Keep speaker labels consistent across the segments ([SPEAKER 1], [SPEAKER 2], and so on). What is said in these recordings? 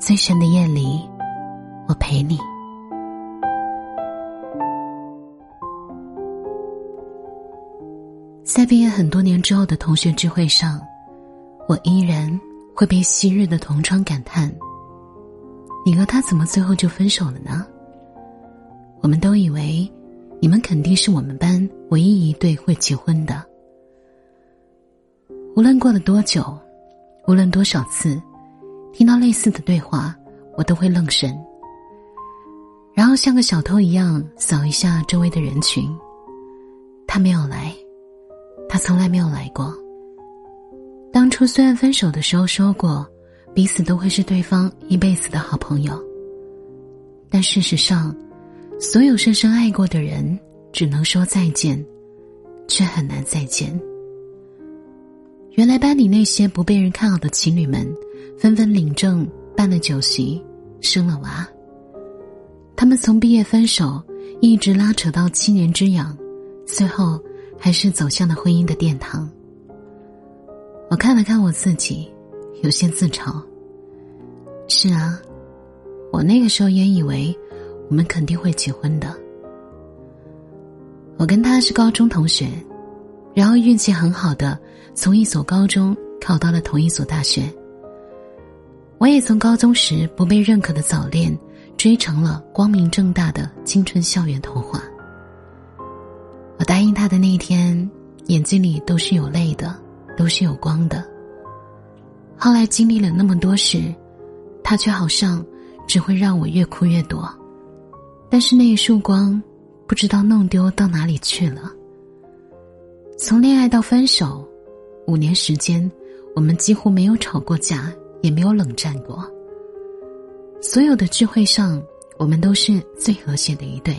[SPEAKER 1] 最深的夜里，我陪你。在毕业很多年之后的同学聚会上，我依然会被昔日的同窗感叹：“你和他怎么最后就分手了呢？”我们都以为，你们肯定是我们班唯一一对会结婚的。无论过了多久，无论多少次。听到类似的对话，我都会愣神，然后像个小偷一样扫一下周围的人群。他没有来，他从来没有来过。当初虽然分手的时候说过，彼此都会是对方一辈子的好朋友，但事实上，所有深深爱过的人，只能说再见，却很难再见。原来班里那些不被人看好的情侣们。纷纷领证，办了酒席，生了娃。他们从毕业分手，一直拉扯到七年之痒，最后还是走向了婚姻的殿堂。我看了看我自己，有些自嘲。是啊，我那个时候也以为我们肯定会结婚的。我跟他是高中同学，然后运气很好的从一所高中考到了同一所大学。我也从高中时不被认可的早恋，追成了光明正大的青春校园童话。我答应他的那一天，眼睛里都是有泪的，都是有光的。后来经历了那么多事，他却好像只会让我越哭越多。但是那一束光，不知道弄丢到哪里去了。从恋爱到分手，五年时间，我们几乎没有吵过架。也没有冷战过。所有的聚会上，我们都是最和谐的一对。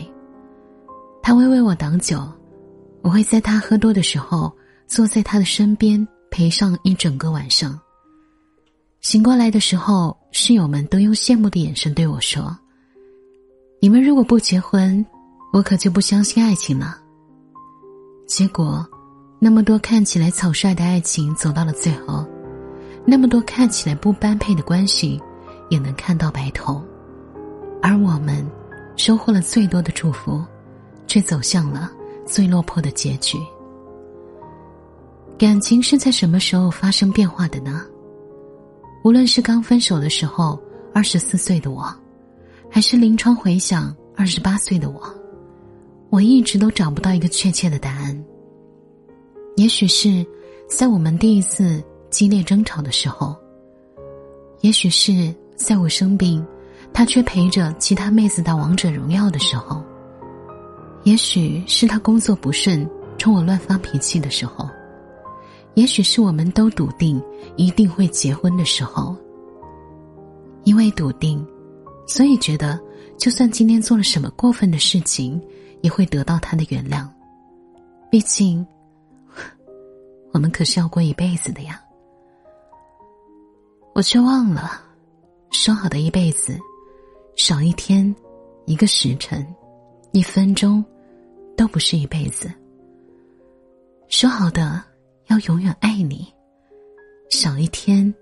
[SPEAKER 1] 他会为我挡酒，我会在他喝多的时候坐在他的身边陪上一整个晚上。醒过来的时候，室友们都用羡慕的眼神对我说：“你们如果不结婚，我可就不相信爱情了。”结果，那么多看起来草率的爱情走到了最后。那么多看起来不般配的关系，也能看到白头，而我们收获了最多的祝福，却走向了最落魄的结局。感情是在什么时候发生变化的呢？无论是刚分手的时候，二十四岁的我，还是临窗回想二十八岁的我，我一直都找不到一个确切的答案。也许是在我们第一次。激烈争吵的时候，也许是在我生病，他却陪着其他妹子打王者荣耀的时候；也许是他工作不顺，冲我乱发脾气的时候；也许是我们都笃定一定会结婚的时候。因为笃定，所以觉得就算今天做了什么过分的事情，也会得到他的原谅。毕竟，我们可是要过一辈子的呀。我却忘了，说好的一辈子，少一天，一个时辰，一分钟，都不是一辈子。说好的要永远爱你，少一天，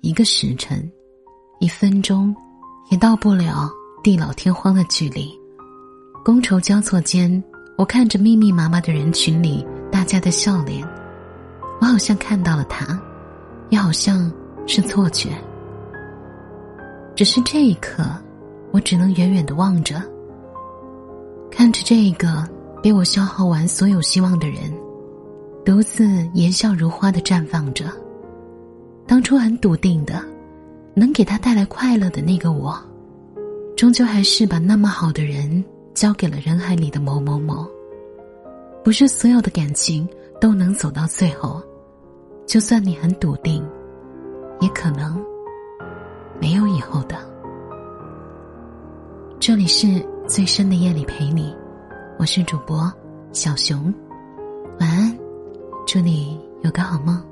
[SPEAKER 1] 一个时辰，一分钟，也到不了地老天荒的距离。觥筹交错间，我看着密密麻麻的人群里大家的笑脸，我好像看到了他，也好像。是错觉，只是这一刻，我只能远远的望着，看着这个被我消耗完所有希望的人，独自颜笑如花的绽放着。当初很笃定的，能给他带来快乐的那个我，终究还是把那么好的人交给了人海里的某某某。不是所有的感情都能走到最后，就算你很笃定。也可能没有以后的。这里是最深的夜里陪你我是主播小熊。晚安祝你有个好梦。